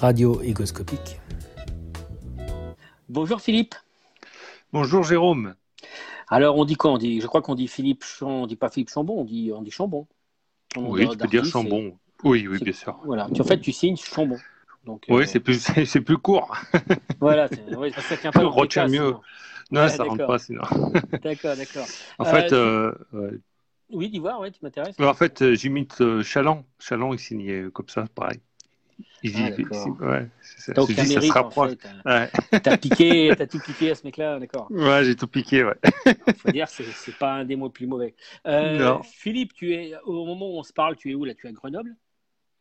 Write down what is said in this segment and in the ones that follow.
radio égoscopique. Bonjour Philippe. Bonjour Jérôme. Alors on dit quoi? On dit, Je crois qu'on dit Philippe Chambon, on dit pas Philippe Chambon, on dit, on dit Chambon. oui, tu peux dire Chambon. Oui, oui, bien sûr. Voilà. En fait, tu signes Chambon. Donc, oui, euh, c'est plus, c'est plus court. voilà, ouais, ça tient pas. Retient mieux. Non, ça rentre pas sinon. d'accord, d'accord. En fait, euh, oui, d'Ivoire, ouais, tu m'intéresses. En fait, euh, j'imite Chaland. Chaland, il signait comme ça, pareil. Il ah, dit, ouais, ça, Donc, ça se rapproche. En fait, T'as piqué, as tout piqué à ce mec-là, d'accord. Ouais, j'ai tout piqué, ouais. faut dire, c'est pas un des mots plus mauvais. Euh, Philippe, tu es au moment où on se parle, tu es où là? Tu es à Grenoble?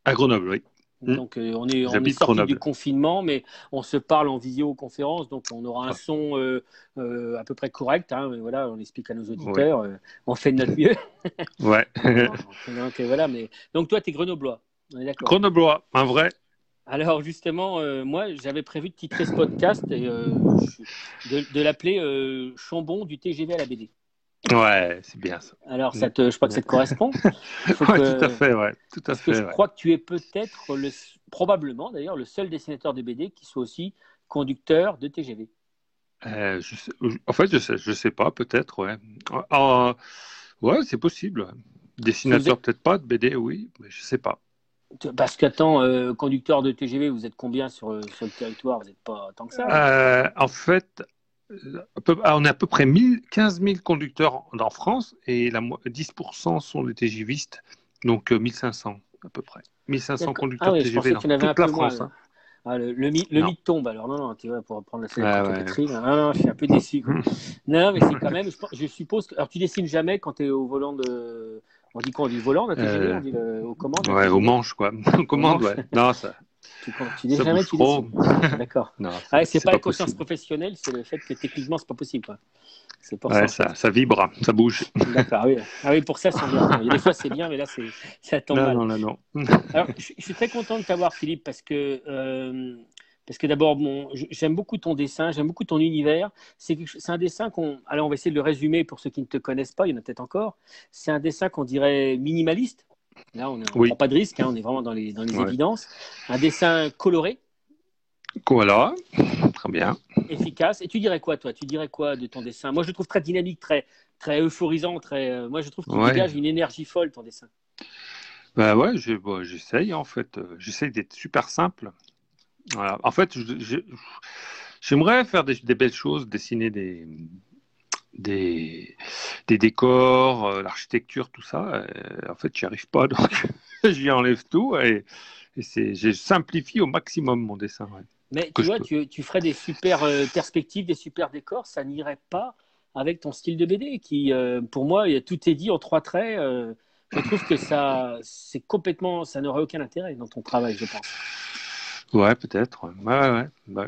À Grenoble, oui. Hmm. Donc euh, on est, on est sorti du confinement, mais on se parle en visioconférence, donc on aura un ah. son euh, euh, à peu près correct. Hein, voilà, on explique à nos auditeurs, on fait de notre mieux. ouais. donc voilà, mais donc toi, tu es grenoblois, on est d'accord. Grenoblois, un vrai. Alors justement, moi, j'avais prévu de titrer ce podcast et de, de l'appeler Chambon du TGV à la BD. Ouais, c'est bien ça. Alors, ça te, je crois que ça te correspond. Oui, tout à fait, ouais. Tout à fait, je crois que tu es peut-être, le, probablement d'ailleurs, le seul dessinateur de BD qui soit aussi conducteur de TGV. Euh, en fait, je sais, je sais pas, peut-être, ouais. Ah, ouais, c'est possible. Dessinateur, peut-être pas de BD, oui, mais je sais pas. Parce qu'attends, euh, conducteur de TGV, vous êtes combien sur, sur le territoire? Vous n'êtes pas tant que ça? Euh, En fait, on a à peu près 15 000 conducteurs en France et la, 10% sont des TGVistes, donc 1500 euh, à peu près. 1500 conducteurs ah TGV dans toute la France. Hein. Ah, le, le, mythe tombe alors. Non, non, tu vois, pour prendre la ah, Catherine. Non, non, je suis un peu déçu. non, mais c'est quand même, je, suppose que. Alors, tu dessines jamais quand tu es au volant de. On dit quoi On dit volant, on dit euh, au commande Ouais, au manche, quoi. Au commande, ouais. Non, ça. Tu, tu jamais, tu D'accord. Ah, c'est pas, la conscience professionnelle, c'est le fait que techniquement, c'est pas possible. Quoi. Pour ouais, ça. ça. vibre, ça bouge. D'accord, oui. Ah oui, pour ça, c'est bien. des fois, c'est bien, mais là, ça tombe mal. Non, non, non. Alors, je, suis très content de t'avoir, Philippe, parce que, euh, parce que d'abord, bon, j'aime beaucoup ton dessin, j'aime beaucoup ton univers. C'est un dessin qu'on. Alors, on va essayer de le résumer pour ceux qui ne te connaissent pas, il y en a peut-être encore. C'est un dessin qu'on dirait minimaliste. Là, on ne prend pas de risque, hein, on est vraiment dans les, dans les évidences. Un dessin coloré. Voilà, très bien. Efficace. Et tu dirais quoi, toi? Tu dirais quoi de ton dessin? Moi, je le trouve très dynamique, très, très euphorisant. Très, euh, moi, je trouve qu'il dégage une énergie folle, ton dessin. Bah ouais, j'essaye en fait. Euh, j'essaye d'être super simple. Voilà. En fait, j'aimerais faire des, des, belles choses, dessiner des, des, des décors, euh, l'architecture, tout ça. Euh, en fait, j'y arrive pas, donc j'y enlève tout et, et je simplifie au maximum mon dessin. Mais tu vois, tu, tu, ferais des super euh, perspectives, des super décors, ça n'irait pas avec ton style de BD qui, pour moi, tout est dit en trois traits. je trouve que ça, c'est complètement, ça n'aurait aucun intérêt dans ton travail, je pense. Ouais, peut-être. Ouais, ouais. Bah,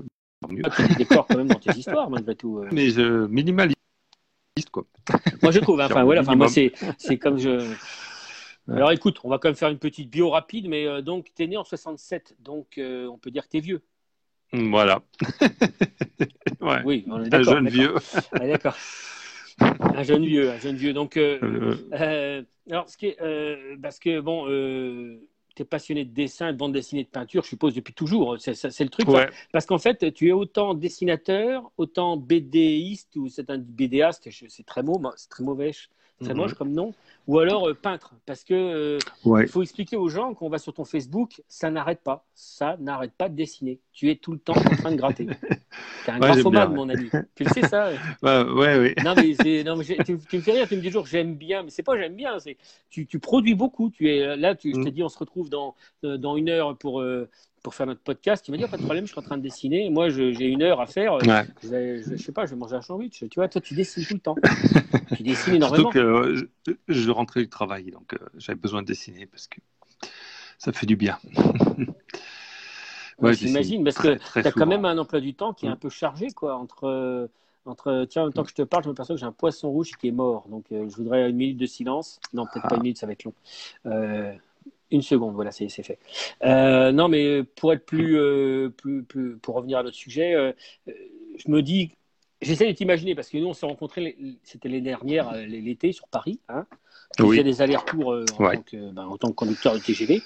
mieux. Ah, des décors quand même dans tes histoires, malgré tout. Mais je minimalise quoi. Moi, je trouve. Hein. Enfin, voilà. Enfin, moi, c'est, c'est comme je. Alors, écoute, on va quand même faire une petite bio rapide, mais euh, donc, tu es né en 67, donc euh, on peut dire que tu es vieux. Voilà. ouais. Oui, on est Un jeune vieux. d'accord. Un jeune vieux, un jeune vieux. Donc, euh, alors, ce qui est, parce que bon, tu es passionné de dessin, de bande dessinée, de peinture, je suppose, depuis toujours. C'est, le truc. Parce qu'en fait, tu es autant dessinateur, autant BDiste, ou c'est un BDaste, c'est très, c'est très mauvais, très mhm. moche comme nom, ou alors euh, peintre. Parce que euh, il faut expliquer aux gens qu'on va sur ton Facebook, ça n'arrête pas. Ça n'arrête pas de dessiner. Tu es tout le temps en train de gratter. Tu es un graphomane, mon ami. Tu le sais, ça Ouais, ouais, oui. Non, mais, non, mais tu, tu, me fais rire, tu me dis toujours j'aime bien, mais c'est pas j'aime bien, c'est tu, tu, produis beaucoup. Tu es là, tu, je te mm. dis, on se retrouve dans, euh, dans une heure pour, pour faire notre podcast. Il m'a dit, pas de problème, je suis en train de dessiner. Moi, j'ai une heure à faire. Je, je, sais pas, je vais manger un sandwich. Tu vois, toi, tu dessines tout le temps. tu dessines énormément. Surtout que je, je, rentrais du travail, donc euh, j'avais besoin de dessiner parce que ça fait du bien. ouais, J'imagine, parce que tu as quand même un emploi du temps qui est un mm. peu chargé, quoi, entre. Entre, tiens, en même temps que je te parle, je me perçois que j'ai un poisson rouge qui est mort. Donc, euh, je voudrais une minute de silence. Non, peut-être pas une ah. minute, ça va être long. Euh, une seconde, voilà, c'est fait. Euh, non, mais pour être plus, euh, plus, plus, pour revenir à notre sujet, euh, je me dis, j'essaie de t'imaginer parce que nous on s'est rencontrés, c'était l'année dernière, l'été sur Paris. Hein, tu des allers-retours en, ben, en, tant que conducteur de TGV.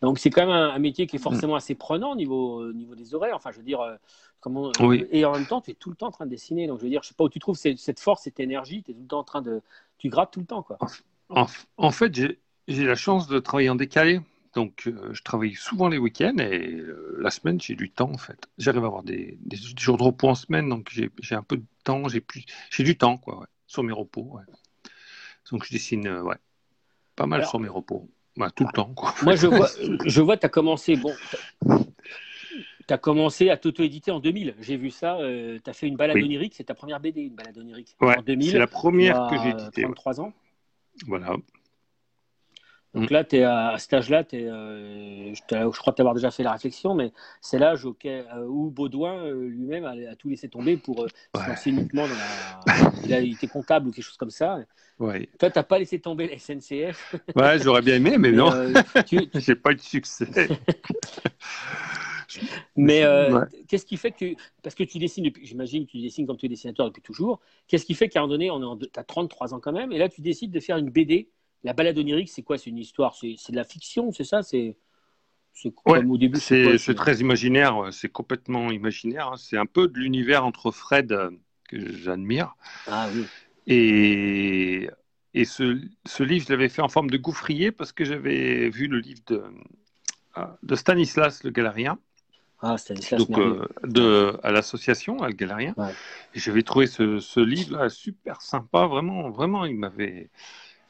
Donc c'est quand même un, métier qui est forcément assez prenant au niveau, au niveau des oreilles. Enfin, je veux dire, comment, et en même temps, tu es tout le temps en train de dessiner. Donc je veux dire, je sais pas où tu trouves cette, force, cette énergie. Tu es tout le temps en train de, tu grattes tout le temps, quoi. En, fait, j'ai la chance de travailler en décalé. Donc, je travaille souvent les week-ends et la semaine, j'ai du temps en fait. J'arrive à avoir des, jours de repos en semaine, donc j'ai un peu de temps, j'ai du temps quoi, sur mes repos. Donc, je dessine ouais, pas mal sur mes repos. Bah, tout le temps. Quoi. Moi, je vois, je vois tu as commencé. Bon, tu as commencé à t'auto-éditer en 2000. J'ai vu ça. Euh, tu as fait une balade onirique. C'est ta première BD, une balade onirique. en 2000. C'est la première que j'ai éditée. 33 ans. Voilà. Donc mm. là, es à, cet âge-là, euh, je, crois t'avoir déjà fait la réflexion, mais c'est l'âge auquel, euh, où Baudouin euh, lui-même a, tout laissé tomber pour se lancer uniquement dans la. il, a, été comptable ou quelque chose comme ça. Ouais. Toi, t'as pas laissé tomber la SNCF. Ouais, j'aurais bien aimé, mais, non. Tu... J'ai pas eu de succès. mais qu'est-ce qui fait que. Parce que tu dessines depuis. J'imagine que tu dessines comme tu es dessinateur depuis toujours. Qu'est-ce qui fait qu'à un moment donné, tu as 33 ans quand même, et là, tu décides de faire une BD la balade onirique, c'est quoi? C'est une histoire C'est de la fiction, c'est ça? C'est au début. C'est très imaginaire, c'est complètement imaginaire. Hein. C'est un peu de l'univers entre Fred euh, que j'admire. Ah oui. Et, et ce, ce livre, je l'avais fait en forme de gouffrier parce que j'avais vu le livre de, euh, de Stanislas le Galérien. Ah, Stanislas. Donc, euh, de, à l'association, à le Galérien. Et j'avais trouvé ce, ce livre super sympa, vraiment, vraiment, il m'avait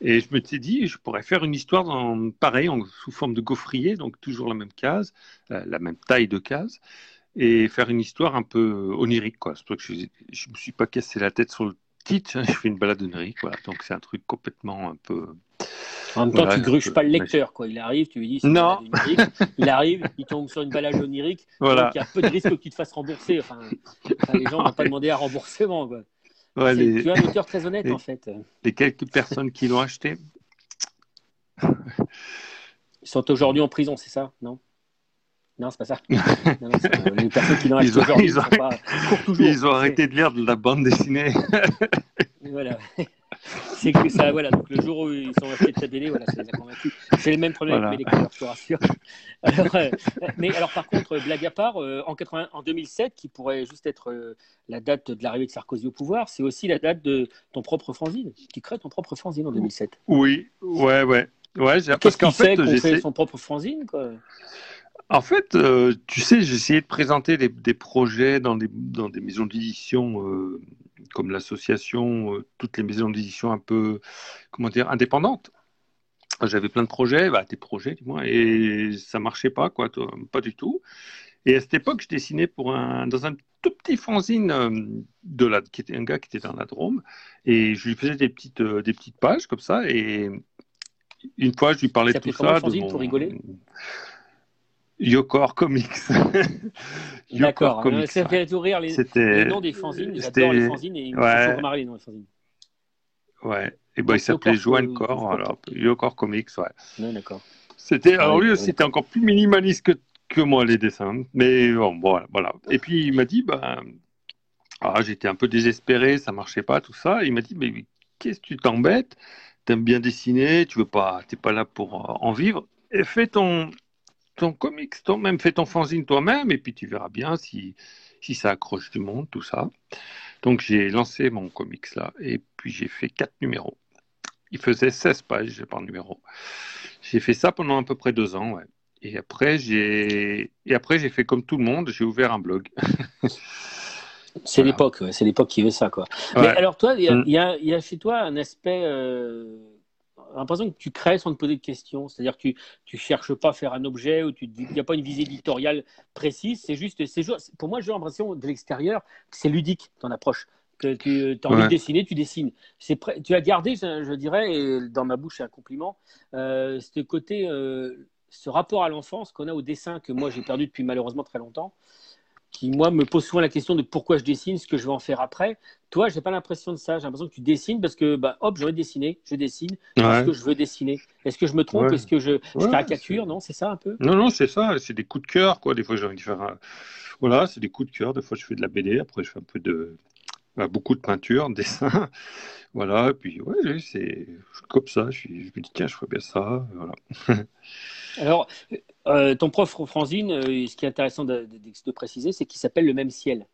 et je me suis dit, je pourrais faire une histoire en, pareil, en, sous forme de gaufrier, donc toujours la même case, euh, la, même taille de case, et faire une histoire un peu onirique. Quoi. C'est pour que je ne me suis pas cassé la tête sur le titre, hein, je fais une balade onirique, voilà. donc c'est un truc complètement un peu... En même temps, tu gruges pas le lecteur, quoi. Il arrive, tu lui dis, non. il arrive, il tombe sur une balade onirique, voilà. donc il y a peu de risque que tu te fasses rembourser. Enfin, les gens vont pas demander un remboursement, quoi. Tu es un auteur très honnête, en fait. Les quelques personnes qui l'ont acheté. Ils sont aujourd'hui en prison, c'est ça Non? Non, c'est pas ça. les personnes qui l'ont acheté aujourd'hui, ils, ont... Pas... ils ont arrêté de lire de la bande dessinée. voilà c'est que ça, voilà, donc le jour où ils sont achetés de ta BD, voilà, ça les a convaincus. C'est le même problème avec mes je te rassure. Alors, euh, mais alors, par contre, blague à part, euh, en, 80, en 2007, qui pourrait juste être euh, la date de l'arrivée de Sarkozy au pouvoir, c'est aussi la date de ton propre fanzine. Tu crées ton propre fanzine en 2007. Oui, ouais, ouais. ouais Qu'est-ce qui fait qu'on fait son propre fanzine, quoi? En fait, tu sais, j'ai essayé de présenter des, des projets dans des, dans des maisons d'édition comme l'association, euh, toutes les maisons d'édition un peu, comment dire, indépendantes. J'avais plein de projets, bah, des projets du moins, et ça marchait pas, quoi, pas du tout. Et à cette époque, je dessinais pour un, dans un tout petit fanzine euh, de la, qui était un gars qui était dans la Drôme, et je lui faisais des petites, euh, des petites pages comme ça, et une fois, je lui parlais de tout ça. fanzine pour rigoler? Yokor Comics. D'accord, ça fait tout rire les, les, noms des fanzines. J'adore les fanzines et il me ouais. toujours les noms des fanzines. Ouais, et ben il s'appelait Joanne Core, alors Yokor Comics, ouais. ouais d'accord. C'était, alors lui, c'était encore plus minimaliste que, que moi les dessins, mais bon, voilà, voilà. Et puis il m'a dit, ben, ah, j'étais un peu désespéré, ça marchait pas, tout ça. Il m'a dit, mais qu'est-ce que tu t'embêtes? T'aimes bien dessiner, tu veux pas, t'es pas là pour euh, en vivre. Et fais ton, ton comics, toi-même, fais ton fanzine toi-même, et puis tu verras bien si, si ça accroche du monde, tout ça. Donc j'ai lancé mon comics là, et puis j'ai fait quatre numéros. Il faisait 16 pages par numéro. J'ai fait ça pendant à peu près deux ans, ouais. Et après, j'ai et après j'ai fait comme tout le monde, j'ai ouvert un blog. c'est l'époque, c'est l'époque qui veut ça, quoi. Mais alors toi, il y, mm. y, a chez toi un aspect euh, l'impression que tu crées sans te poser de questions. C'est-à-dire que tu ne cherches pas à faire un objet ou il n'y a pas une visée éditoriale précise. C'est juste, pour moi, j'ai l'impression de l'extérieur que c'est ludique ton approche. Que tu as envie de dessiner, tu dessines. Tu as gardé, je, dirais, et dans ma bouche, c'est un compliment, euh, ce côté, euh, ce rapport à l'enfance qu'on a au dessin que moi j'ai perdu depuis malheureusement très longtemps qui, moi, me pose souvent la question de pourquoi je dessine, ce que je vais en faire après. Toi, j'ai pas l'impression de ça. J'ai l'impression que tu dessines parce que, bah, hop, j'ai envie de dessiner, je dessine parce que je veux dessiner. Est-ce que je me trompe? Est-ce que je, caricature? Non, c'est ça un peu? Non, non, c'est ça. C'est des coups de cœur, quoi. Des fois, j'ai envie de faire. Voilà, c'est des coups de cœur. Des fois, je fais de la BD. Après, je fais un peu de. bah, beaucoup de peinture, dessin. Voilà, et puis ouais, c'est comme ça. Je, je, me dis, tiens, je ferais bien ça. Voilà. Alors, euh, ton prof Franzine, euh, ce qui est intéressant de, préciser, c'est qu'il s'appelle le même ciel.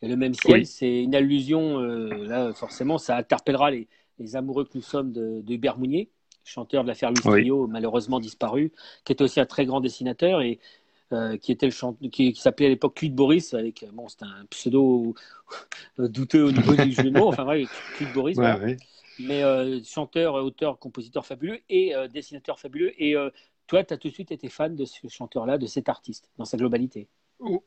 Et le même ciel, c'est une allusion, euh, là, forcément, ça interpellera les, amoureux que nous sommes de, de Hubert Mounier, chanteur de l'affaire Louis Trio, malheureusement disparu, qui était aussi un très grand dessinateur. Et euh, qui était le qui, s'appelait à l'époque Cuit Boris, avec bon, c'était un pseudo douteux au niveau du jeu de mots. Enfin, ouais, Cuit Boris. Mais euh, chanteur, auteur, compositeur fabuleux et euh, dessinateur fabuleux. Et toi, tu as tout de suite été fan de ce chanteur-là, de cet artiste, dans sa globalité. oui,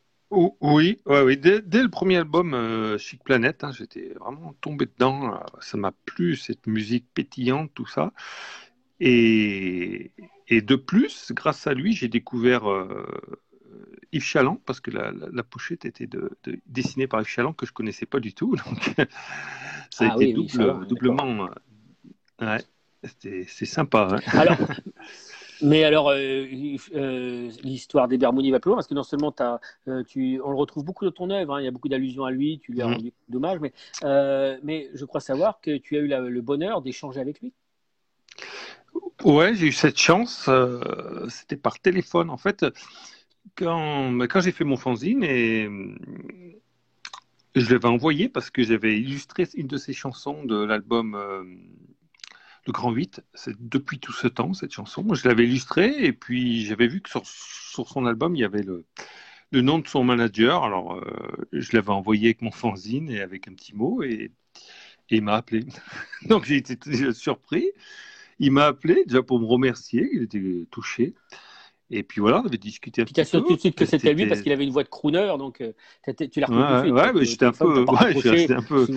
oui, oui. Dès, le premier album Chic Planète, hein, j'étais vraiment tombé dedans. Ça m'a plu, cette musique pétillante, tout ça. Et, et de plus, grâce à lui, j'ai découvert euh, Yves Chaland, parce que la, pochette était de, dessinée par Yves Chaland, que je ne connaissais pas du tout. Donc, ça a ah été doublement. Euh, ouais, c'est sympa. Hein. Alors, mais alors, euh, l'histoire des Bermouni va plus loin, parce que non seulement as, tu, on le retrouve beaucoup dans ton œuvre, hein, il y a beaucoup d'allusions à lui, tu lui as mmh. rendu dommage, mais, mais je crois savoir que tu as eu le bonheur d'échanger avec lui. Ouais, j'ai eu cette chance. Euh, c'était par téléphone. En fait, quand, quand j'ai fait mon fanzine et je l'avais envoyé parce que j'avais illustré une de ses chansons de l'album euh, Le Grand 8. C'est depuis tout ce temps, cette chanson. Je l'avais illustrée et puis j'avais vu que sur, son album, il y avait le, le nom de son manager. Alors, euh, je l'avais envoyé avec mon fanzine et avec un petit mot et, et il m'a appelé. Donc, j'ai été surpris. Il m'a appelé déjà pour me remercier, il était touché. Et puis voilà, on avait discuté un petit peu. Tu as tout de suite que c'était lui parce qu'il avait une voix de crooner, donc euh, tu l'as reconnu. Ouais, ouais j'étais un peu. Ouais, un peu...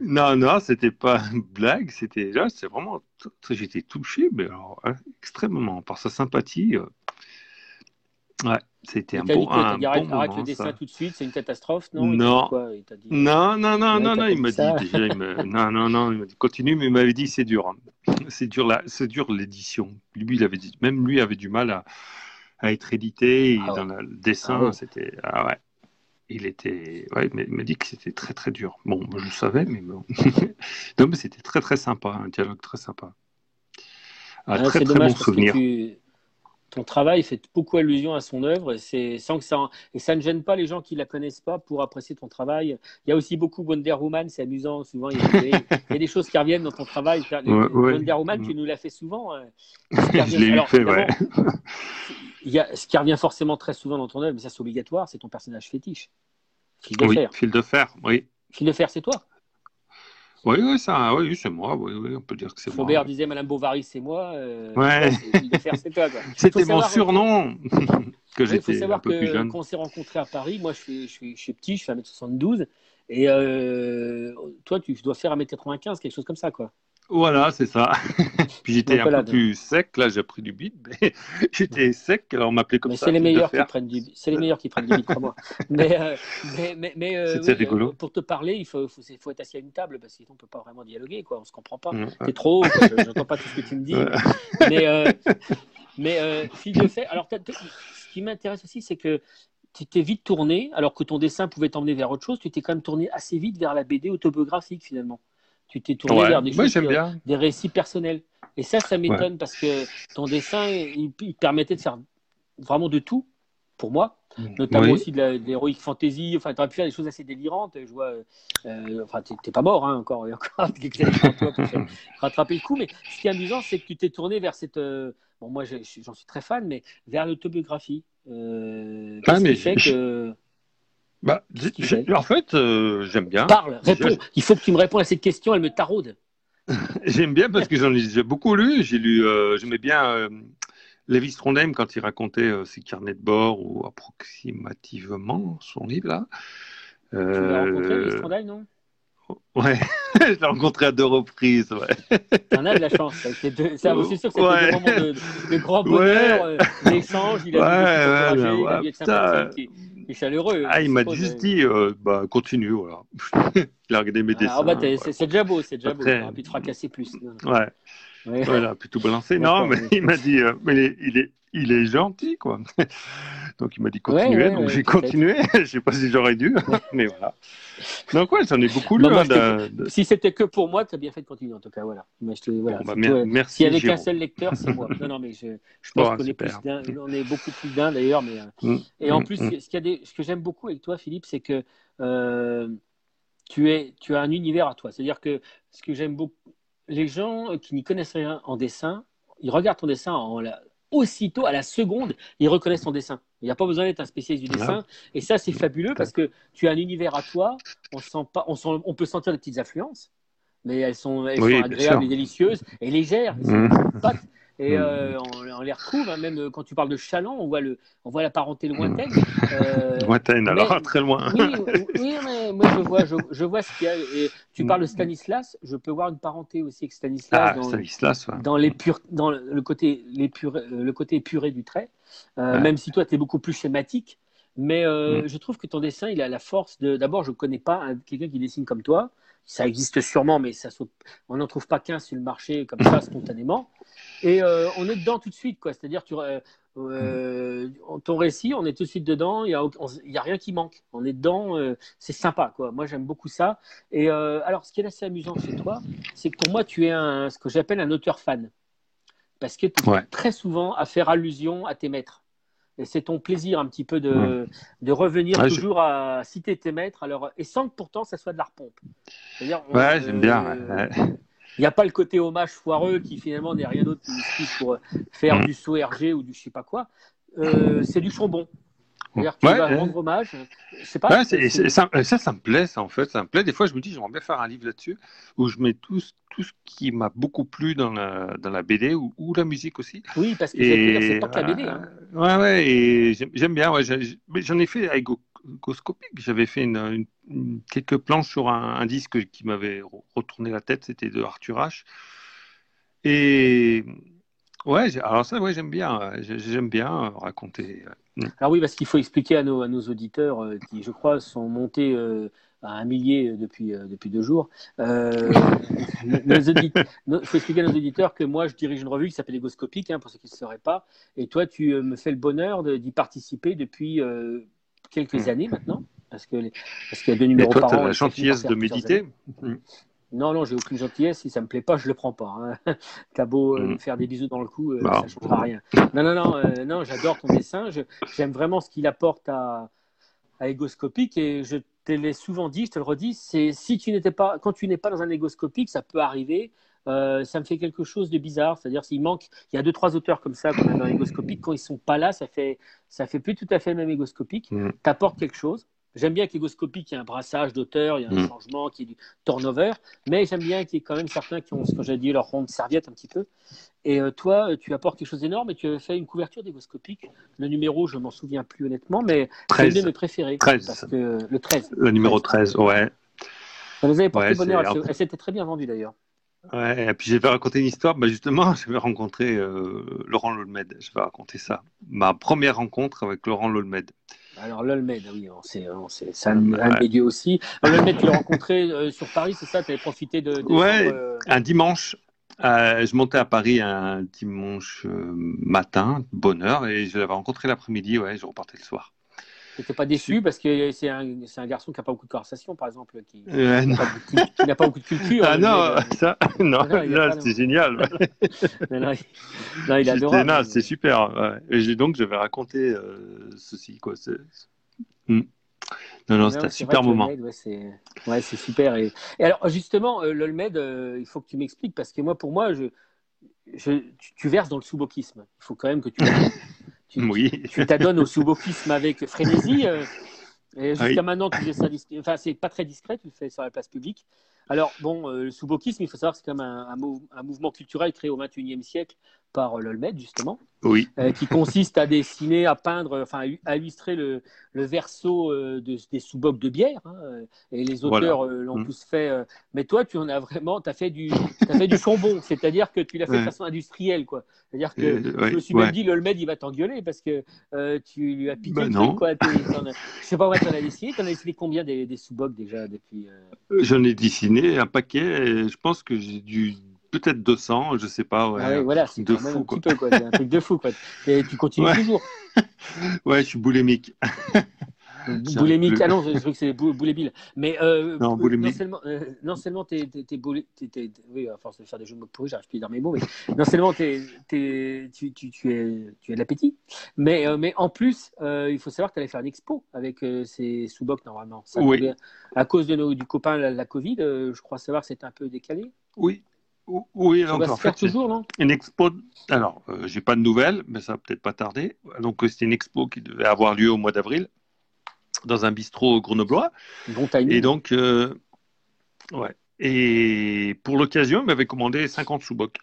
Non, non, c'était pas une blague, c'était là, c'est vraiment. J'étais touché, mais alors, hein, extrêmement par sa sympathie. Euh, ouais. C'était un bon, un bon arrête, arrête le dessin tout de suite, c'est une catastrophe, non? Non. non, non, non, non, non, il m'a dit déjà, il non, non, non, il m'a dit continue, mais il m'avait dit c'est dur, hein. c'est dur là, c'est dur l'édition. Lui, il avait dit, même lui avait du mal à, à être édité ah dans le dessin, ah c'était ah ouais. Il était, ouais, il m'a dit que c'était très très dur. Bon, je le savais, mais bon. non, mais c'était très très sympa, un dialogue très sympa. Un ah, très très bon souvenir ton travail fait beaucoup allusion à son œuvre et, sans que ça, et ça ne gêne pas les gens qui ne la connaissent pas pour apprécier ton travail. Il y a aussi beaucoup Wonder Woman, c'est amusant, souvent il y, a, des choses qui reviennent dans ton travail. Wonder Woman, tu nous l'as fait souvent. Euh, Je l'ai fait, ouais. Il y a, ce qui revient forcément très souvent dans ton œuvre, mais ça c'est obligatoire, c'est ton personnage fétiche. Fil de oui, Fil de fer, oui. Fil de fer, c'est toi oui, oui, ça, oui, c'est moi. Oui, oui, on peut dire que c'est moi. Robert disait Madame Bovary, c'est moi. Euh, ouais. C'était mon surnom. que Il faut savoir que quand on s'est rencontrés à Paris, moi je suis, je suis, je suis petit, je fais 1m72. Et euh, toi, tu dois faire 1m95, quelque chose comme ça, quoi. Voilà, c'est ça. Puis j'étais un peu plus sec, là j'ai pris du bide, mais j'étais sec, alors on m'appelait comme ça. C'est les, meilleurs qui prennent du... c'est les meilleurs qui prennent du bide, crois-moi. Mais, euh, mais, mais, euh, rigolo. pour te parler, il faut, faut, faut, être assis à une table, parce qu'on ne peut pas vraiment dialoguer, quoi. on ne se comprend pas. Mm, T'es trop haut, je n'entends pas tout ce que tu me dis. mais euh, mais fille de fait, alors ce qui m'intéresse aussi, c'est que tu t'es vite tourné, alors que ton dessin pouvait t'emmener vers autre chose, tu t'es quand même tourné assez vite vers la BD autobiographique finalement. Tu t'es tourné vers des choses, des récits personnels. Et ça, ça m'étonne parce que ton dessin, il, permettait de faire vraiment de tout, pour moi, mm. notamment aussi de l'héroïque fantasy. Enfin, tu aurais pu faire des choses assez délirantes. Je vois, euh, enfin, t'es pas mort hein, encore, il y a encore quelques années pour rattraper le coup. Mais ce qui est amusant, c'est que tu t'es tourné vers cette. Euh, bon, moi, j'en suis très fan, mais vers l'autobiographie. Euh, ah, mais fait que. Bah, en fait, euh, j'aime bien. Parle, réponds. Il faut que tu me répondes à cette question, elle me taraude. j'aime bien parce que j'en ai beaucoup lu. J'ai lu, euh, j'aimais bien euh, Lévi Strondheim quand il racontait ses carnets de bord ou approximativement son livre là. Tu l'as rencontré, Lévi Strondheim, non? Ouais, je l'ai rencontré à deux reprises. Ouais. T'en as de la chance. C'est sûr que c'était ouais. des moments de, de grand bonheur, d'échange. Il a ouais, ouais, il qui, chaleureux. Ah, il m'a juste dit, euh, bah, continue, voilà. il a regardé mes ah, dessins. bah, c'est déjà beau, c'est déjà beau. Après... Puis te fracasser plus. Ouais. ouais. Voilà, plutôt balancer. Non, mais il m'a dit, euh, mais il est, il est gentil, quoi. donc il m'a dit continuer, donc j'ai continué. je sais pas si j'aurais dû, mais voilà. Donc ouais, j'en ai beaucoup lu. Hein, si c'était que pour moi, tu as bien fait de continuer en tout cas. Voilà. voilà. Bah, merci. S'il y avait qu'un seul lecteur, c'est moi. Non, non, mais je, je pense qu'on est plus d'un. On est beaucoup plus d'un d'ailleurs, mais. Euh, mm, et en mm, plus, mm. ce, a des, ce que j'aime beaucoup avec toi, Philippe, c'est que euh, tu es, tu as un univers à toi. C'est-à-dire que ce que j'aime beaucoup, les gens qui n'y connaissent rien en dessin, ils regardent ton dessin en, aussitôt, à la seconde, ils reconnaissent ton dessin. Il n'y a pas besoin d'être un spécialiste du dessin. Et ça, c'est fabuleux parce que tu as un univers à toi. On, sent pas, on, sent, on peut sentir des petites influences, mais elles sont, elles sont agréables et délicieuses et légères. Mmh. Et mmh. euh, on, les retrouve, hein, même euh, quand tu parles de Chaland, on voit, le, on voit la parenté lointaine. Euh, lointaine, alors très loin. oui, oui, mais moi je vois, je, je vois ce qu'il y a. Et tu parles de. Stanislas, je peux voir une parenté aussi avec Stanislas. Ah, dans, Stanislas, ouais. dans, les pur, dans le, côté, les pur, le côté épuré du trait, euh, même si toi tu es beaucoup plus schématique. Mais euh, mmh. je trouve que ton dessin, il a la force de. D'abord, je ne connais pas quelqu'un qui dessine comme toi. Ça existe sûrement, mais ça on n'en trouve pas qu'un sur le marché comme ça, spontanément. Et euh, on est dedans tout de suite, quoi. C'est-à-dire, tu, euh, euh, ton récit, on est tout de suite dedans. Il n'y a, a, rien qui manque. On est dedans. c'est sympa, quoi. Moi, j'aime beaucoup ça. Et alors, ce qui est assez amusant chez toi, c'est que pour moi, tu es un, ce que j'appelle un auteur fan. Parce que tu es très souvent à faire allusion à tes maîtres. Et c'est ton plaisir un petit peu de, de revenir toujours à citer tes maîtres, alors, et sans que pourtant ça soit de la repompe. Ouais, j'aime bien. Il n'y a pas le côté hommage foireux qui finalement n'est rien d'autre que pour euh, faire mm. du saut RG ou du je sais pas quoi. Euh, c'est du chambon. C'est-à-dire que tu vas rendre hommage. Pas, ça, ça, me plaît, ça, en fait. Ça me plaît. Des fois, je me dis, j'aimerais bien faire un livre là-dessus où je mets tout, tout ce qui m'a beaucoup plu dans la, dans la BD ou, la musique aussi. Oui, parce que c'est pas que la BD. Hein. Ouais, ouais, et j'aime bien. Ouais, J'en ai fait avec Goscopic. J'avais fait une, quelques planches sur un, disque qui m'avait retourné la tête. C'était de Arthur H. Et ouais, alors ça, ouais, j'aime bien. J'aime bien raconter. Alors oui, parce qu'il faut expliquer à nos, à nos auditeurs euh, qui, je crois, sont montés euh, à un millier depuis, euh, depuis deux jours. il faut expliquer à nos auditeurs que moi, je dirige une revue qui s'appelle Égoscopique, hein, pour ceux qui ne sauraient pas. Et toi, tu me fais le bonheur d'y participer depuis quelques hmm. années maintenant. Parce qu'il parce qu'il y a deux numéros toi, par an. la gentillesse de méditer non, non, j'ai aucune gentillesse. Si ça me plaît pas, je le prends pas. Hein. T'as beau euh, mm. faire des bisous dans le cou, euh, bah. ça changera rien. Non, non, non, euh, non j'adore ton dessin. J'aime vraiment ce qu'il apporte à, à Égoscopique et je te l'ai souvent dit, je te le redis, c'est si tu n'étais pas, quand tu n'es pas dans un Égoscopique, ça peut arriver. ça me fait quelque chose de bizarre, c'est-à-dire s'il manque, il y a deux trois auteurs comme ça qu'on a dans Égoscopique, quand ils sont pas là, ça fait ça fait plus tout à fait le même Égoscopique. Mm. T'apportes quelque chose. J'aime bien qu'Égoscopie, qu'il y ait un brassage d'auteurs, il y a un mm. changement, qu'il y ait du turnover, mais j'aime bien qu'il y ait quand même certains qui ont, ce que j'ai dit, leur ronde serviette un petit peu. Et euh, toi, tu apportes quelque chose d'énorme et tu as fait une couverture d'Égoscopique. Le numéro, je m'en souviens plus honnêtement, mais c'est l'un de mes préférés. 13. Parce que, le 13. Le numéro 13, ouais. Ça nous avait porté bonheur. Elle, s'était très bien vendue d'ailleurs. Ouais, et puis j'avais raconté une histoire, bah justement, j'avais rencontré euh, Laurent Lolmed, je vais raconter ça. Ma première rencontre avec Laurent Lolmed. Alors l'Olmed, oui, c'est un, un des dieux aussi. L'Olmed, tu l'as rencontré euh, sur Paris, c'est ça? Tu avais profité de... de ouais, euh, un dimanche. Euh, je montais à Paris un dimanche matin, bonne heure, et je l'avais rencontré l'après-midi, ouais, je repartais le soir. Tu n'étais pas déçu parce que c'est un, un, garçon qui n'a pas beaucoup de conversation, par exemple, qui n'a pas, beaucoup de culture. Ah non, ça, non, c'est génial. non, il adore. C'est super. Et donc, je vais raconter ceci. Quoi. Hmm. Non, non, c'est un super moment. Ouais, c'est super. Et, alors, justement, euh, l'Olmed, euh, il faut que tu m'expliques parce que moi, pour moi, je, je tu, verses dans le sous-bokisme. Il faut quand même que tu tu oui. tu t'adonnes au sous-bokisme avec frénésie. Euh, et jusqu'à maintenant, tu fais ça Enfin, c'est pas très discret, tu le fais sur la place publique. Alors, bon, euh, le sous-bokisme, il faut savoir que c'est quand même un, un, mouvement culturel créé au XXIe siècle par l'Olmed, justement, oui. Euh, qui consiste à dessiner, à peindre, enfin à illustrer le, le verso euh, de, des sous-bocs de bière. Hein, euh, et les auteurs l'ont mm. tous fait. mais toi, tu en as vraiment, tu as fait du, as fait du chambon, c'est-à-dire que tu l'as fait de façon industrielle, quoi. C'est-à-dire que je me suis même dit, l'Olmed, il va t'engueuler parce que tu lui as piqué bah le truc, quoi. Je sais pas, ouais, tu en as dessiné, tu en as dessiné combien des, des sous-bocs déjà depuis J'en ai dessiné un paquet, et je pense que j'ai dû peut-être 200, je sais pas. Ouais, ah voilà, c'est de fou. Un petit peu, quoi. un truc de fou. Quoi. Et tu continues toujours. ouais, je suis boulémique. Boulémique, ah non, je crois que c'est boulébile. Mais euh, non, non, seulement, euh, non seulement t'es, t'es, boulé, t'es, oui, à force de faire des jeux de mots pourris, j'arrive plus à dire mes mots, mais non seulement t'es, tu, tu, tu, es, tu as de l'appétit, mais, euh, mais en plus, euh, il faut savoir que tu allais faire une expo avec ces sous-bocs normalement. Ça, oui. À cause de nos, du copain la, la Covid, je crois savoir que c'est un peu décalé. Oui, oui, ça va en se faire toujours, non Une expo. Alors, j'ai pas de nouvelles, mais ça va peut-être pas tarder. Donc, c'était une expo qui devait avoir lieu au mois d'avril dans un bistrot grenoblois. Bon Et donc, euh, ouais. Et pour l'occasion, il m'avait commandé 50 sous-bocs.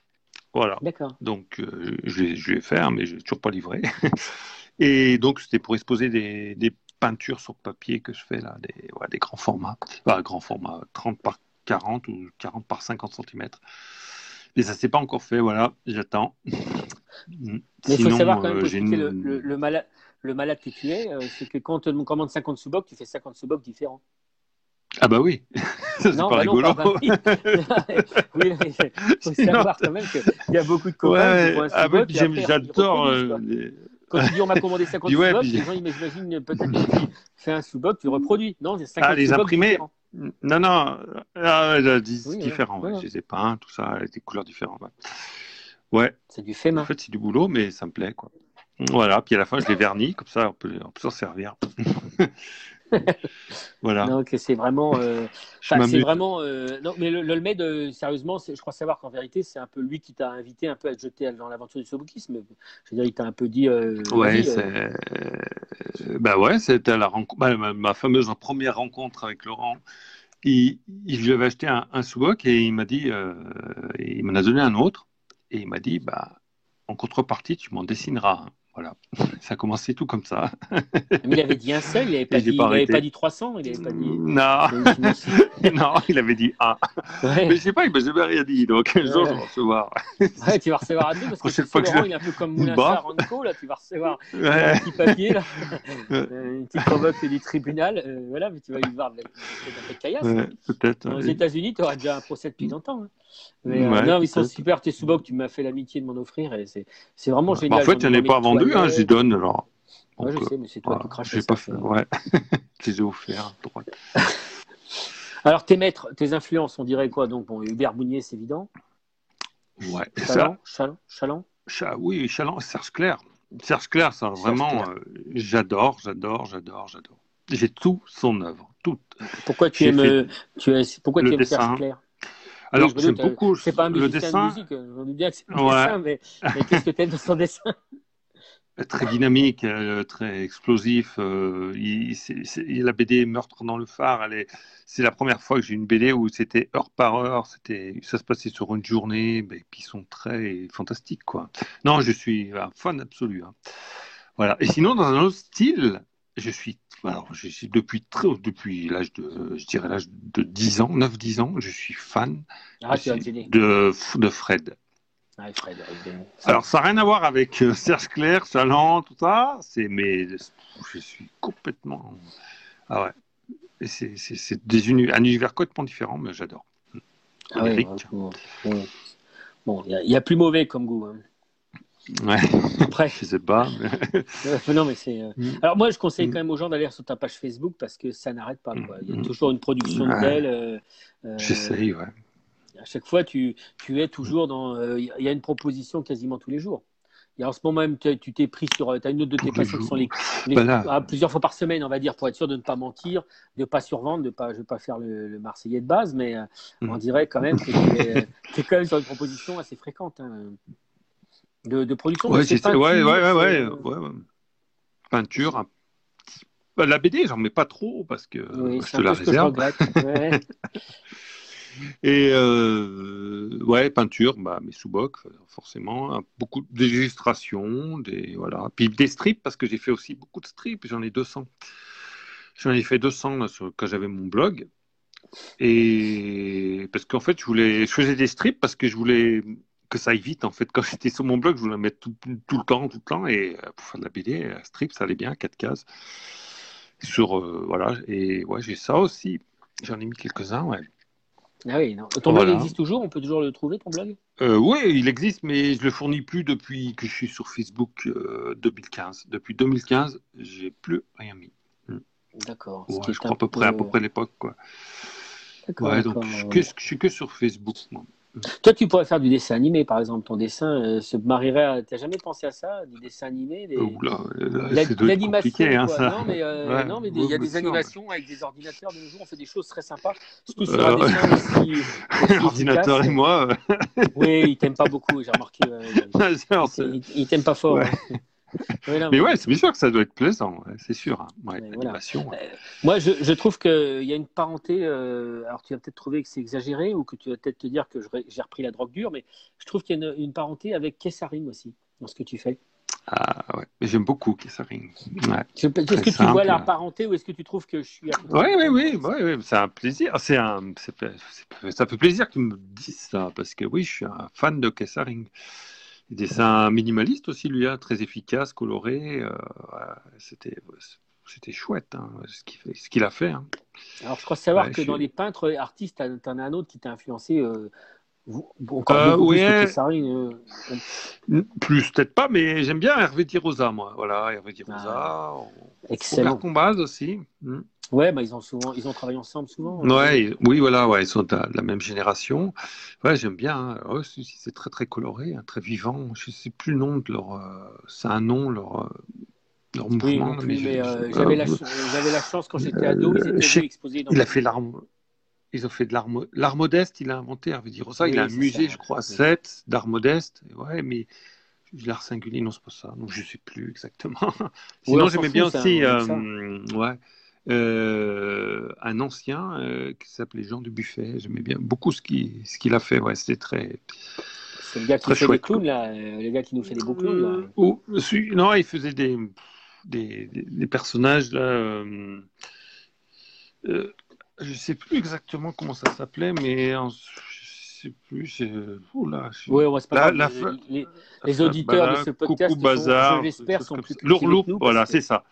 Voilà. D'accord. Donc, euh, je, vais, faire, mais je n'ai toujours pas livré. Et donc, c'était pour exposer des, des, peintures sur papier que je fais là, des, ouais, des grands formats. Enfin, grands formats, 30 par 40 ou 40 par 50 cm. Mais ça ne s'est pas encore fait, voilà, j'attends. Mais il faut savoir quand même euh, que le, le, le, malade, le malade que tu es, euh, c'est que quand on commande 50 sous-bocs, tu fais 50 sous-bocs différents. Ah bah oui, c'est pas bah rigolo. Non, oui, il faut savoir quand même qu'il y a beaucoup de font un ah bah, J'adore. Euh, quand tu dis on m'a commandé 50 sous-bocs, les gens imaginent peut-être que tu fais un sous-boc, tu reproduis. Non, c'est 50 ah, les imprimés Non, non, ah, différents. Je les ai peints, tout ça, avec des couleurs différentes. Ouais. C'est du fait. En fait, c'est du boulot, mais ça me plaît, quoi. Voilà, puis à la fin, je les vernis, comme ça, on peut, on peut s'en servir. voilà. Donc, c'est vraiment. Euh, c'est vraiment. Euh, non, mais le, le Med, euh, sérieusement, je crois savoir qu'en vérité, c'est un peu lui qui t'a invité un peu à te jeter dans l'aventure du sobukisme. Je veux dire, il t'a un peu dit. ouais, c'est. Bah ouais, c'était la rencontre, bah, ma, fameuse première rencontre avec Laurent. Il, il lui avait acheté un, un et il m'a dit. il m'en a donné un autre. Et il m'a dit, bah, en contrepartie, tu m'en dessineras. Voilà, ça a commencé tout comme ça. Mais il avait dit un seul, il n'avait pas, dit, pas, pas dit 300, il pas dit... Non, non il avait dit un. Mais je sais pas, il m'a jamais rien dit, donc un jour je vais recevoir. Ouais, tu vas recevoir à deux, parce que c'est fois que Laurent, je... il est un peu comme Moulin Ranco, là, tu vas recevoir un petit papier, là, euh, une petite provoque du tribunal, euh, voilà, mais tu vas lui voir de la caillasse. Peut-être. Aux États-Unis, tu auras déjà un procès depuis longtemps. Hein. Mais, euh, non, ils sont super, tes sous tu m'as fait l'amitié de m'en offrir, et c'est vraiment génial. Bah, en fait, il n'y en a pas vendu, hein, j'y donne alors. Ouais, je sais, mais c'est toi qui craches. pas fait, ouais. je les ai offerts. alors, tes maîtres, tes influences, on dirait quoi Donc, bon, Hubert Bounier, c'est évident. Ouais, Chaland, Chaland, Chaland Oui, Chaland, Serge Clair. Serge Clair, ça vraiment, euh, j'adore, j'adore, j'adore, j'adore. J'ai tout son œuvre, toute. Pourquoi tu aimes, tu pourquoi tu aimes Serge Clair? Alors, j'aime beaucoup c'est pas un le dessin. De musique, on dit bien que c'est un dessin, mais, mais qu'est-ce que tu aimes dans son dessin Très dynamique, euh, très explosif. Euh, il, la BD Meurtre dans le phare, c'est la première fois que j'ai une BD où c'était heure par heure, c'était, ça se passait sur une journée, mais puis ils sont très fantastiques, quoi. Non, je suis un fan absolu. Hein. Voilà. Et sinon, dans un autre style, je suis, alors, je suis depuis très, depuis l'âge de, je dirais l'âge de 10 ans, 9-10 ans, je suis fan ah, de, de Fred. Ah, Fred alors, ça n'a rien à voir avec euh, Serge Clair, Chaland, tout ça, c'est, mais je suis complètement, ah ouais. c'est, c'est, des un univers complètement différent, mais j'adore. Ah ouais, bon, il y, a plus mauvais comme goût. Hein. Ouais. Après, je sais pas. non, mais c'est. Euh, mm. Alors moi, je conseille mm. quand même aux gens d'aller sur ta page Facebook parce que ça n'arrête pas. Quoi. Il y a mm. toujours une production nouvelle. Euh, euh, J'essaye, ouais. À chaque fois, tu, tu es toujours dans. Il y a une proposition quasiment tous les jours. Et en ce moment même, tu t'es pris sur. Tu as une autre de tes passions qui sont les. Ah, plusieurs fois par semaine, on va dire, pour être sûr de ne pas mentir, de ne pas survendre, de pas, je ne vais pas faire le, Marseillais de base, mais on dirait quand même que tu es, quand même sur une proposition assez fréquente. Hein de, production. Ouais, ouais, ouais, ouais, ouais, Peinture. Bah, la BD, j'en mets pas trop parce que je te la réserve. Et euh, ouais, peinture, bah, mes sous-bocs, forcément, beaucoup d'illustrations, des voilà, puis des strips parce que j'ai fait aussi beaucoup de strips, j'en ai 200. J'en ai fait 200 quand j'avais mon blog. Et parce qu'en fait, je voulais, je faisais des strips parce que je voulais que ça aille vite. En fait, quand j'étais sur mon blog, je voulais mettre tout, tout, le temps, tout le temps. Et euh, pour faire de la BD, euh, strip, ça allait bien, quatre cases. Sur, euh, voilà. Et ouais, j'ai ça aussi. J'en ai mis quelques-uns, ouais. Ah oui, non. Ton blog existe toujours On peut toujours le trouver, ton blog? Euh, Oui, il existe, mais je ne le fournis plus depuis que je suis sur Facebook 2015. Euh, depuis 2015, j'ai plus rien mis. Hmm. D'accord. je crois à peu près, à peu près l'époque, quoi. D'accord. donc je, je, suis que sur Facebook, moi. Toi, tu pourrais faire du dessin animé, par exemple. Ton dessin euh, se marierait. Tu n'as jamais pensé à ça, du dessin animé des... L'animation, hein, Non, mais euh, non, mais il y a des animations avec des ordinateurs de nos jours. On fait des choses très sympas. Surtout sur un dessin aussi. Ordinateur et moi. oui, il t'aime pas beaucoup. J'ai remarqué. il, il t'aime pas fort. Hein mais, ouais, c'est bien sûr que ça doit être plaisant, c'est sûr. Hein. Euh, moi, je, je trouve qu'il y a une parenté. Euh, alors, tu vas peut-être trouver que c'est exagéré ou que tu vas peut-être te dire que j'ai repris la drogue dure, mais je trouve qu'il y a une, parenté avec Kessaring aussi dans ce que tu fais. Ah ouais, mais j'aime beaucoup Kessaring. est-ce que tu vois la parenté ou est-ce que tu trouves que je suis Oui, oui, oui, oui, c'est un plaisir. C'est un, ça fait plaisir que tu me dises ça parce que oui, je suis un fan de Kessaring. Des dessins minimalistes aussi, lui, hein, très efficace, coloré. Euh, c'était, c'était chouette hein, ce, qu'il fait, ce qu'il a fait. Hein. Alors, je crois savoir que dans les peintres artistes, tu en as un autre qui t'a influencé. Euh, encore euh, beaucoup plus, plus peut-être pas, mais j'aime bien Hervé Rosa, moi. Voilà, Hervé Rosa. Ah, excellent. Combat aussi. Hmm. Ouais, bah, ils ont souvent, ils ont travaillé ensemble souvent. Ouais, oui, voilà, ouais, ils sont de la même génération. Ouais, j'aime bien. Hein. c'est très très coloré, hein, très vivant. Je sais plus le nom de leur, euh, c'est un nom leur. Euh, leur mouvement, oui, mais, euh, j'avais, la, la, chance quand j'étais ado, ils étaient exposés dans Il a fait l'arme, ils ont fait de l'art, l'art modeste, il a inventé, Hervé Di Rosa, il a un musée, je crois, 7 d'art modeste. Ouais, mais l'art singulier, non, c'est pas ça. Donc je sais plus exactement. Sinon, j'aimais bien aussi. ouais. Euh, un ancien euh, qui s'appelait Jean du Buffet. J'aimais bien beaucoup ce qu'il ce qu'il a fait. Ouais, c'était très. C'est le gars qui fait des clowns, là. Euh, le gars qui nous fait des beaux clowns, là. non, il faisait des, des, des, personnages, là. Je ne sais plus exactement comment ça s'appelait, mais je sais plus. C'est... Oula, Oui, on pas la, les, les, auditeurs de ce podcast, bazar, je l'espère, sont plus Lourloup, voilà, c'est ça.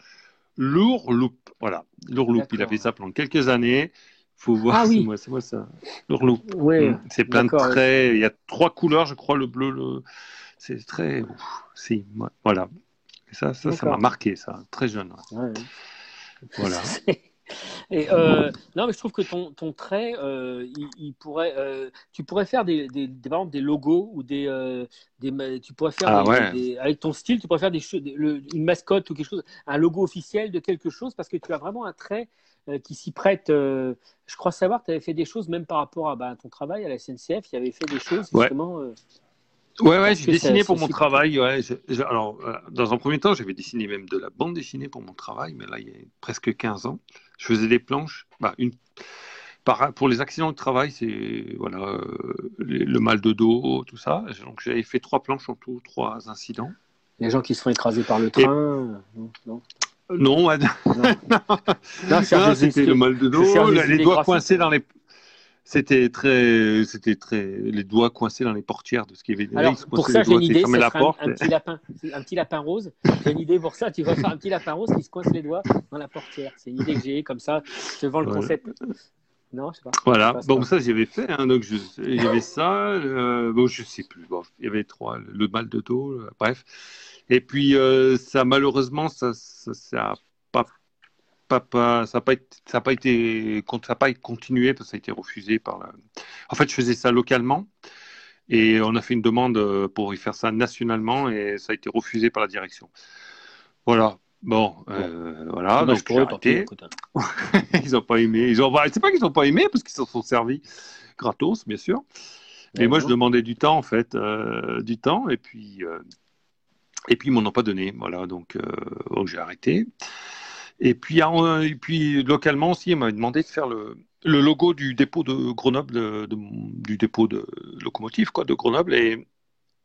Lourloup, voilà. Lourloup, il a fait ça pendant quelques années. faut voir, ah, oui. c'est moi, ça. Lourloup. Oui. Mm. C'est plein de traits. Il y a trois couleurs, je crois, le bleu, le... c'est très. Si, voilà. Et ça, ça, ça m'a marqué, ça, très jeune. Voilà. Et, euh, non, mais je trouve que ton, ton trait, euh, il, pourrait, euh, tu pourrais faire des, des, des, par exemple, des logos ou des, des tu pourrais faire ah avec ton style, tu pourrais faire des, une mascotte ou quelque chose, un logo officiel de quelque chose parce que tu as vraiment un trait qui s'y prête. je crois savoir que tu avais fait des choses même par rapport à, bah, ton travail à la SNCF, il avait fait des choses justement. Ouais, ouais, j'ai dessiné pour mon travail. Ouais. alors, dans un premier temps, j'avais dessiné même de la bande dessinée pour mon travail, mais là, il y a presque 15 ans. Je faisais des planches. Bah, une, pour les accidents de travail, c'est voilà, euh, le mal de dos, tout ça. Donc j'avais fait trois planches en tout, trois incidents. Les gens qui se font écraser par le train Non, non, non, non c'était le mal de dos, les doigts coincés dans les c'était très, c'était très, les doigts coincés dans les portières de ce qu'il y avait. Alors, pour ça, j'ai une idée, ça la porte. Un, petit lapin, un petit lapin rose. J'ai une idée pour ça. Tu vas faire un petit lapin rose qui se coince les doigts dans la portière. C'est une idée que j'ai comme ça. Je te vends le concept. Non, je sais pas. Voilà. bon, ça, j'avais fait. Hein, donc, j'avais ça. Euh, bon, je sais plus. Bon, il y avait trois. Le mal de dos. Euh, bref. Et puis, euh, ça, malheureusement, ça, ça, ça pas pas, ça n'a pas, ça pas été, ça pas été continué parce que ça a été refusé par la... En fait, je faisais ça localement et on a fait une demande euh, pour y faire ça nationalement et ça a été refusé par la direction. Voilà. Bon, euh, voilà. Donc j'ai arrêté. Hein. ils n'ont pas aimé. Ils ont, bah, c'est pas qu'ils n'ont pas aimé parce qu'ils s'en sont servis gratos, bien sûr. Mais moi, je demandais du temps, en fait, euh, du temps, et puis, et puis ils m'en ont pas donné. Voilà, donc, donc j'ai arrêté. Et puis, et puis localement aussi, il m'a demandé de faire le, logo du dépôt de Grenoble, du dépôt de locomotive quoi, de Grenoble. Et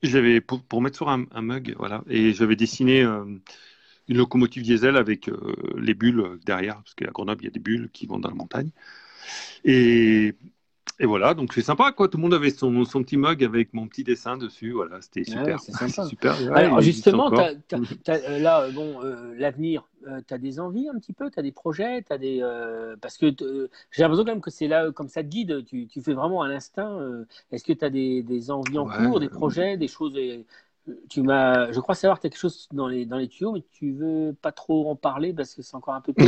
j'avais pour, pour, mettre sur un, mug, voilà. Et j'avais dessiné euh, une locomotive diesel avec euh, les bulles derrière, parce qu'à Grenoble, il y a des bulles qui vont dans la montagne. Et, et voilà, donc c'est sympa, quoi. Tout le monde avait son, son, petit mug avec mon petit dessin dessus. Voilà, c'était super. c'est sympa. super. Alors, justement, euh, là, euh, bon, euh, l'avenir, tu as des envies un petit peu? Tu as des projets? As des, Parce que j'ai l'impression quand même que c'est là, comme ça te guide, tu, tu fais vraiment à l'instinct. Est-ce que tu as des, des, envies en cours, des projets, des choses tu m'as, je crois savoir quelque chose dans les, dans les tuyaux, mais tu veux pas trop en parler parce que c'est encore un peu tôt.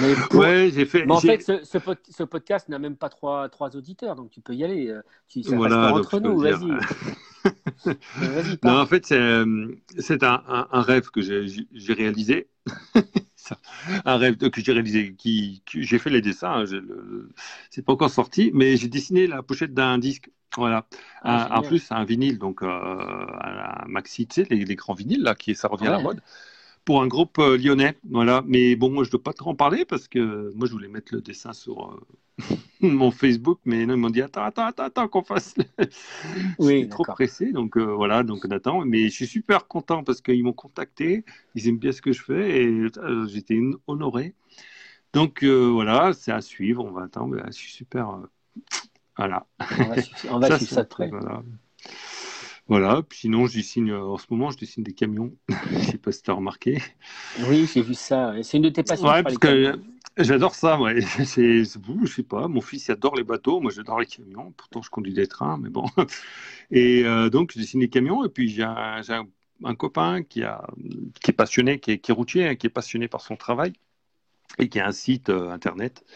Mais, ouais, j'ai fait. Mais en fait, ce, ce, podcast n'a même pas trois, trois auditeurs, donc tu peux y aller. Euh, tu, ça voilà, entre nous, vas-y. non, en fait, c'est, euh, c'est un, un, rêve que j'ai, réalisé. un rêve que j'ai réalisé, qui, j'ai fait les dessins, hein, c'est pas encore sorti, mais j'ai dessiné la pochette d'un disque voilà. Ah, en plus, un vinyle, donc euh, un maxi, tu sais, les, grands vinyles, là, qui ça revient à la mode, pour un groupe euh, lyonnais. Voilà. Mais bon, moi, je ne dois pas trop en parler parce que moi, je voulais mettre le dessin sur euh, mon Facebook, mais non, ils m'ont dit attends, attends, attends, attends qu'on fasse. oui, trop pressé, donc voilà, donc on attend. Mais je suis super content parce qu'ils m'ont contacté, ils aiment bien ce que je fais et j'étais honoré. Donc voilà, c'est à suivre, on va attendre. je suis super voilà. On va, suivre ça de près. Voilà. sinon, je dessine, euh, en ce moment, je dessine des camions. je ne sais pas si tu as remarqué. Oui, j'ai vu ça. C'est une de tes passions. Ouais, parce que j'adore ça. Ouais. C'est, je sais pas. Mon fils il adore les bateaux. Moi, j'adore les camions. Pourtant, je conduis des trains, mais bon. Et euh, donc, je dessine des camions. Et puis, j'ai un, copain qui, a, qui est passionné, qui est, qui est routier, hein, qui est passionné par son travail et qui a un site euh, internet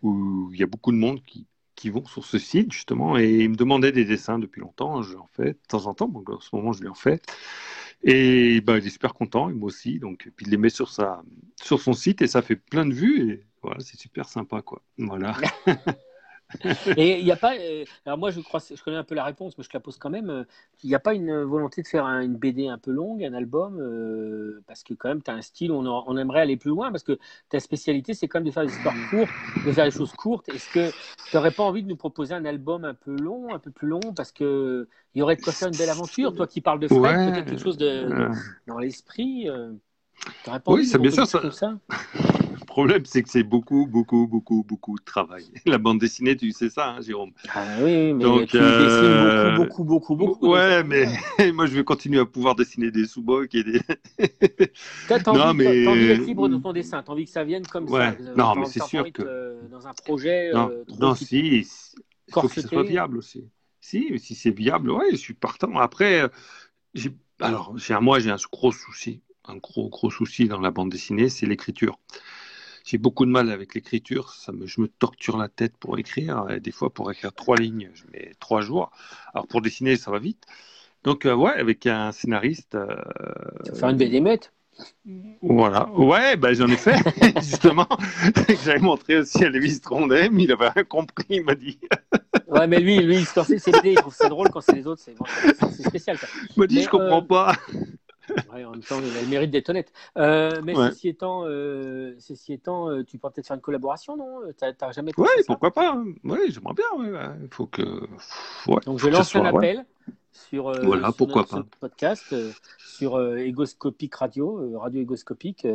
où il y a beaucoup de monde qui, qui vont sur ce site, justement, et il me demandait des dessins depuis longtemps. Je en fais de temps en temps, donc en ce moment, je lui en fais. Et bah, il est super content, et moi aussi. Donc, puis il les met sur, sur son site et ça fait plein de vues. Et voilà, c'est super sympa, quoi. Voilà. Et il n'y a pas. Euh, alors, moi, je, crois, je connais un peu la réponse, mais je te la pose quand même. Euh, il n'y a pas une volonté de faire une BD un peu longue, un album, euh, parce que, quand même, tu as un style où on, aimerait aller plus loin, parce que ta spécialité, c'est quand même de faire des histoires courtes, de faire des choses courtes. Est-ce que tu n'aurais pas envie de nous proposer un album un peu long, un peu plus long, parce qu'il y aurait de quoi faire une belle aventure Toi qui parles de Fred, peut-être quelque chose de, dans l'esprit. tu pas oui, c'est bien sûr. Ça... ça? Problème, c'est que c'est beaucoup, beaucoup, beaucoup, beaucoup de travail. La bande dessinée, tu sais ça, hein, Jérôme. Ah oui, mais Donc, tu euh... beaucoup, beaucoup, beaucoup, beaucoup. Ouais, mais moi, je vais continuer à pouvoir dessiner des sous-bocs et des. T'as envie, mais... envie d'être libre de ton dessin, t'as envie que ça vienne comme ouais. ça. Non, mais c'est sûr que. Dans un projet. Non, euh, non si, il faut que ce soit viable aussi. Si, si c'est viable, ouais, je suis partant. Après, euh, alors, moi, j'ai un gros souci un gros gros souci dans la bande dessinée, c'est l'écriture j'ai beaucoup de mal avec l'écriture. Ça me, je me torture la tête pour écrire. Et des fois, pour écrire trois lignes, je mets trois jours. Alors pour dessiner, ça va vite. Donc euh, ouais, avec un scénariste. Euh, faire une BD Voilà. Ouais, ben j'en ai fait justement. J'avais montré aussi à Lévis Trondheim. Il avait rien compris. Il m'a dit. ouais, mais lui, lui, quand c'est BD, il trouve ça drôle. Quand c'est les autres, c'est spécial. Il m'a dit, je comprends euh, pas en même temps, il a le mérite d'être honnête. Euh, mais ceci étant, euh, ceci étant euh, tu peux peut-être faire une collaboration, non? T'as jamais Oui, pourquoi pas hein. Oui, j'aimerais bien. Il faut que. Donc je lance un appel sur, voilà, pourquoi pas. podcast sur Égoscopique Radio, Radio Égoscopique.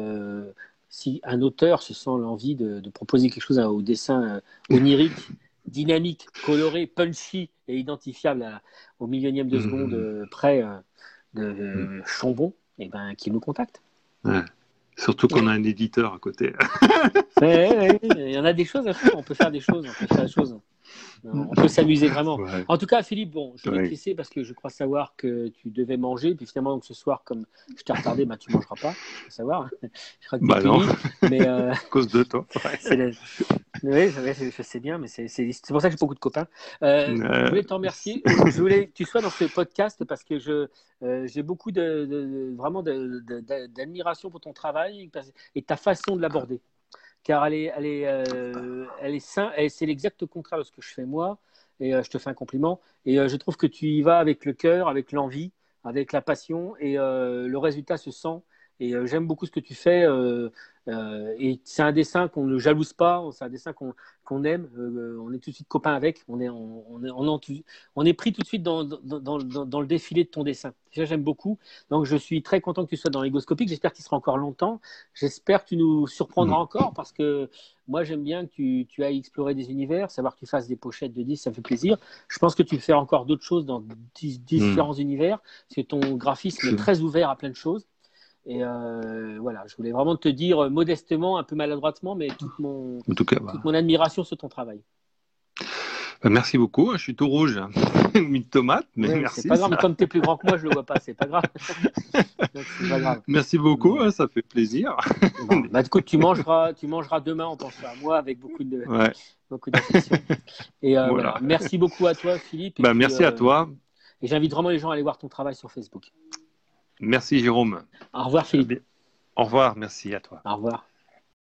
si un auteur se sent l'envie de, proposer quelque chose au dessin onirique, dynamique, coloré, punchy et identifiable au millionième de mmh. seconde près de mm. Chambon, et eh ben, qui nous contacte. Surtout qu'on a un éditeur à côté. il y en a des choses à faire, on peut faire des choses, on peut faire des choses. On peut s'amuser vraiment. En tout cas, Philippe, bon, je vais te laisser parce que je crois savoir que tu devais manger. Puis finalement, donc, ce soir, comme je t'ai retardé, bah, tu ne mangeras pas. Je savoir. Je crois que bah non. Mais, euh... à cause de toi. Oui, je sais bien, mais c'est pour ça que j'ai beaucoup de copains. Euh, je voulais te remercier. je voulais que tu sois dans ce podcast parce que je euh, j'ai beaucoup de, vraiment d'admiration pour ton travail et ta façon de l'aborder car elle est, elle est, euh, elle est c'est l'exact contraire de ce que je fais moi. Et euh, je te fais un compliment. Et euh, je trouve que tu y vas avec le cœur, avec l'envie, avec la passion, et le résultat se sent. Et j'aime beaucoup ce que tu fais. et c'est un dessin qu'on ne jalouse pas, c'est un dessin qu'on aime. on est tout de suite copains avec. On est, on, est, on, est, pris tout de suite dans, dans, dans, le défilé de ton dessin. Déjà, j'aime beaucoup. Donc, je suis très content que tu sois dans l'égoscopique. J'espère qu'il sera encore longtemps. J'espère que tu nous surprendras mmh. encore parce que moi, j'aime bien que tu, tu, ailles explorer des univers, savoir que tu fasses des pochettes de 10, ça fait plaisir. Je pense que tu fais encore d'autres choses dans différents hmm. univers, parce que ton graphisme est très ouvert à plein de choses. Et euh, voilà, je voulais vraiment te dire modestement, un peu maladroitement, mais toute mon, toute mon admiration sur ton travail. Bah, merci beaucoup. Hein, je suis tout rouge, hein. une tomate, mais merci. C'est pas grave, mais comme tu es plus grand que moi, je le vois pas, c'est pas grave. pas grave. Merci beaucoup, hein, ça fait plaisir. bah, écoute, tu mangeras, tu mangeras demain, on pensera à moi avec beaucoup de, ouais. beaucoup. Et euh, voilà. merci beaucoup à toi, Philippe. Bah, merci à euh, toi. Et j'invite vraiment les gens à aller voir ton travail sur Facebook. Merci, Jérôme. Au revoir, Philippe. Au revoir, merci à toi. Au revoir.